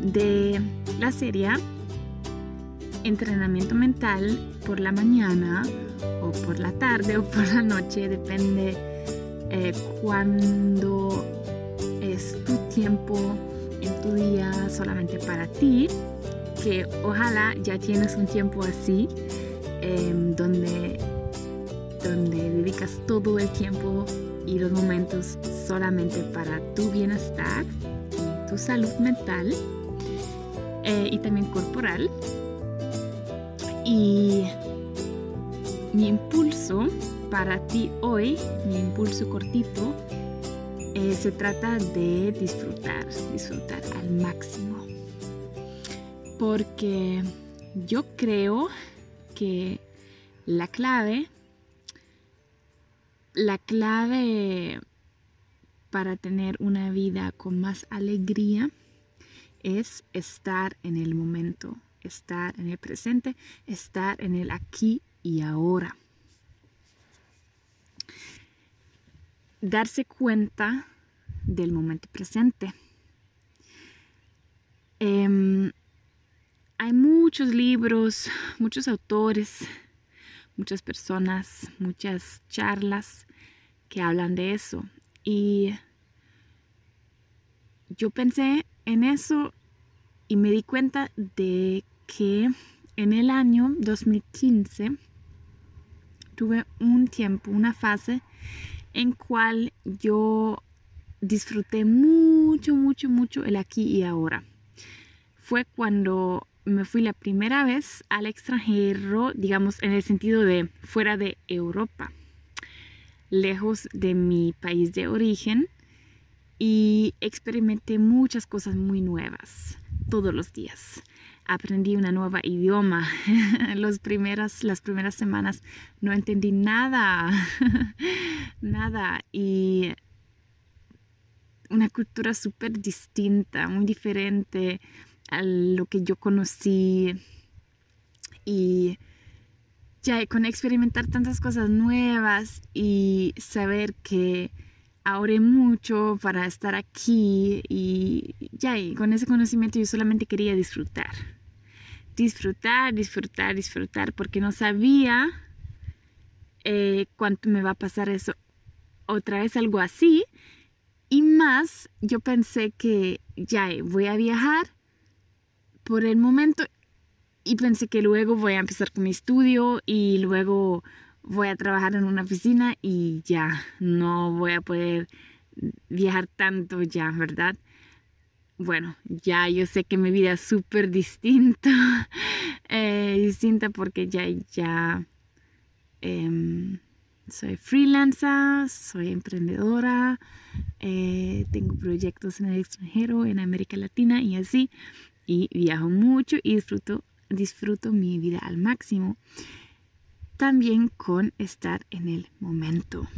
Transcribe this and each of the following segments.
de la serie Entrenamiento mental por la mañana o por la tarde o por la noche, depende eh, cuándo es tu tiempo en tu día solamente para ti, que ojalá ya tienes un tiempo así, em, donde, donde dedicas todo el tiempo y los momentos solamente para tu bienestar y tu salud mental eh, y también corporal. Y mi impulso para ti hoy, mi impulso cortito, eh, se trata de disfrutar, disfrutar al máximo. Porque yo creo que la clave, la clave para tener una vida con más alegría es estar en el momento, estar en el presente, estar en el aquí y ahora. Darse cuenta del momento presente. Em, hay muchos libros, muchos autores, muchas personas, muchas charlas que hablan de eso. Y yo pensé en eso y me di cuenta de que en el año 2015 tuve un tiempo, una fase en cual yo disfruté mucho, mucho, mucho el aquí y ahora. Fue cuando me fui la primera vez al extranjero, digamos, en el sentido de fuera de Europa, lejos de mi país de origen y experimenté muchas cosas muy nuevas todos los días. Aprendí una nueva idioma. Los primeras, las primeras semanas no entendí nada, nada. Y una cultura súper distinta, muy diferente a lo que yo conocí. Y ya con experimentar tantas cosas nuevas y saber que ahorré mucho para estar aquí y ya, y con ese conocimiento yo solamente quería disfrutar. Disfrutar, disfrutar, disfrutar, porque no sabía eh, cuánto me va a pasar eso. Otra vez algo así. Y más, yo pensé que ya voy a viajar por el momento y pensé que luego voy a empezar con mi estudio y luego voy a trabajar en una oficina y ya no voy a poder viajar tanto ya, ¿verdad? Bueno, ya yo sé que mi vida es súper distinta, eh, distinta porque ya, ya em, soy freelancer, soy emprendedora, eh, tengo proyectos en el extranjero, en América Latina y así, y viajo mucho y disfruto, disfruto mi vida al máximo también con estar en el momento.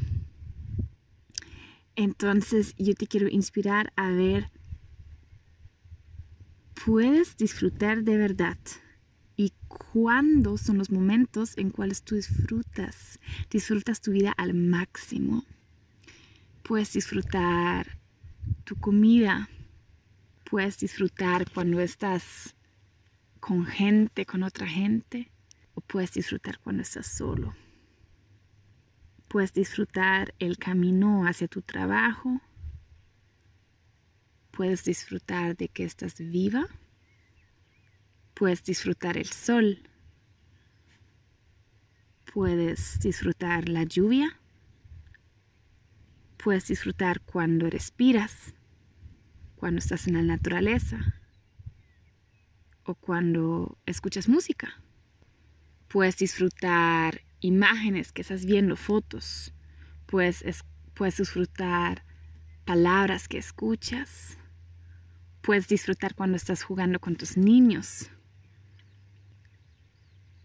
Entonces yo te quiero inspirar a ver, puedes disfrutar de verdad. ¿Y cuándo son los momentos en cuales tú disfrutas? Disfrutas tu vida al máximo. Puedes disfrutar tu comida. Puedes disfrutar cuando estás con gente, con otra gente puedes disfrutar cuando estás solo. Puedes disfrutar el camino hacia tu trabajo. Puedes disfrutar de que estás viva. Puedes disfrutar el sol. Puedes disfrutar la lluvia. Puedes disfrutar cuando respiras, cuando estás en la naturaleza o cuando escuchas música. Puedes disfrutar imágenes que estás viendo, fotos. Puedes, puedes disfrutar palabras que escuchas. Puedes disfrutar cuando estás jugando con tus niños.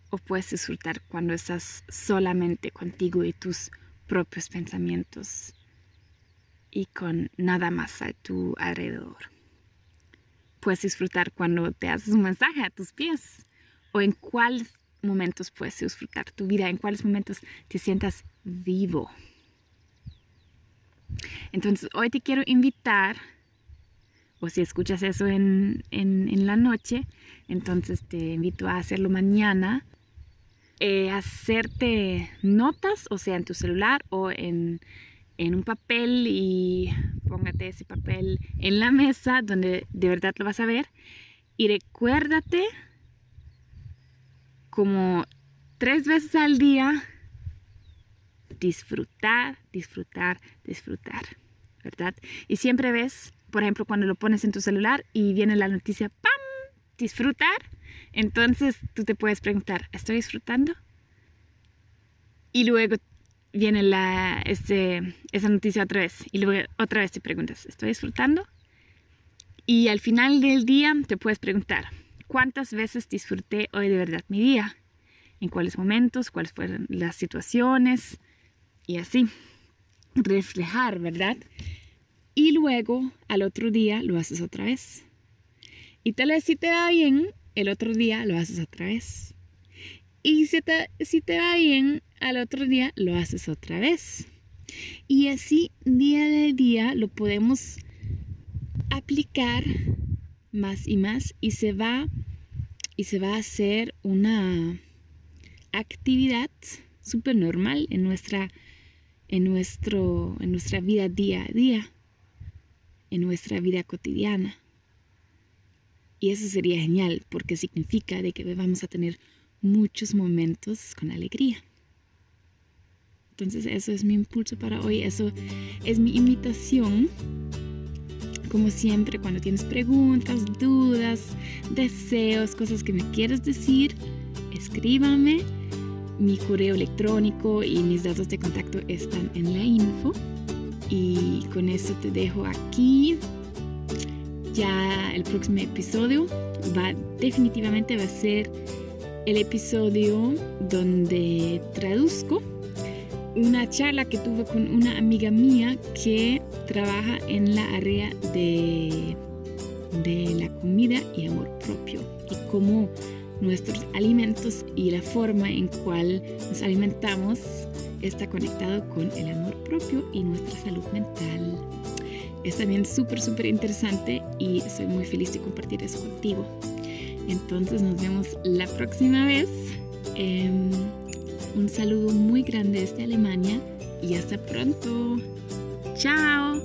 O puedes disfrutar cuando estás solamente contigo y tus propios pensamientos y con nada más a tu alrededor. Puedes disfrutar cuando te haces un mensaje a tus pies o en cuál momentos puedes disfrutar tu vida, en cuáles momentos te sientas vivo. Entonces, hoy te quiero invitar, o si escuchas eso en, la noche, entonces te invito a hacerlo mañana. Eh, hacerte notas, o sea, en tu celular o en, en un papel y póngate ese papel en la mesa donde de verdad lo vas a ver. Y recuérdate como tres veces al día disfrutar, disfrutar, disfrutar, ¿verdad? Y siempre ves, por ejemplo, cuando lo pones en tu celular y viene la noticia, ¡pam! Disfrutar. Entonces tú te puedes preguntar, ¿estoy disfrutando? Y luego viene la, este, esa noticia otra vez. Y luego otra vez te preguntas, ¿estoy disfrutando? Y al final del día te puedes preguntar, ¿cuántas veces disfruté hoy de verdad mi día? ¿En cuáles momentos? ¿Cuáles fueron las situaciones? Y así, reflejar, ¿verdad? Y luego al otro día lo haces otra vez. Y tal vez si te va bien, el otro día lo haces otra vez. Y si te, si te va bien, al otro día lo haces otra vez. Y así día de día lo podemos aplicar más y más y se va y se va a hacer una actividad súper normal en nuestra en nuestro en nuestra vida día a día en nuestra vida cotidiana. Y eso sería genial porque significa de que vamos a tener muchos momentos con alegría. Entonces eso es mi impulso para hoy eso es mi invitación como siempre, cuando tienes preguntas, dudas, deseos, cosas que me quieras decir, escríbame. Mi correo electrónico y mis datos de contacto están en la info. Y con eso te dejo aquí. Ya el próximo episodio va definitivamente va a ser el episodio donde traduzco una charla que tuve con una amiga mía que trabaja en la área de, de la comida y amor propio y cómo nuestros alimentos y la forma en cual nos alimentamos está conectado con el amor propio y nuestra salud mental. Es también súper, súper interesante y soy muy feliz de compartir eso contigo. Entonces nos vemos la próxima vez. Em, un saludo muy grande desde Alemania y hasta pronto. Chao.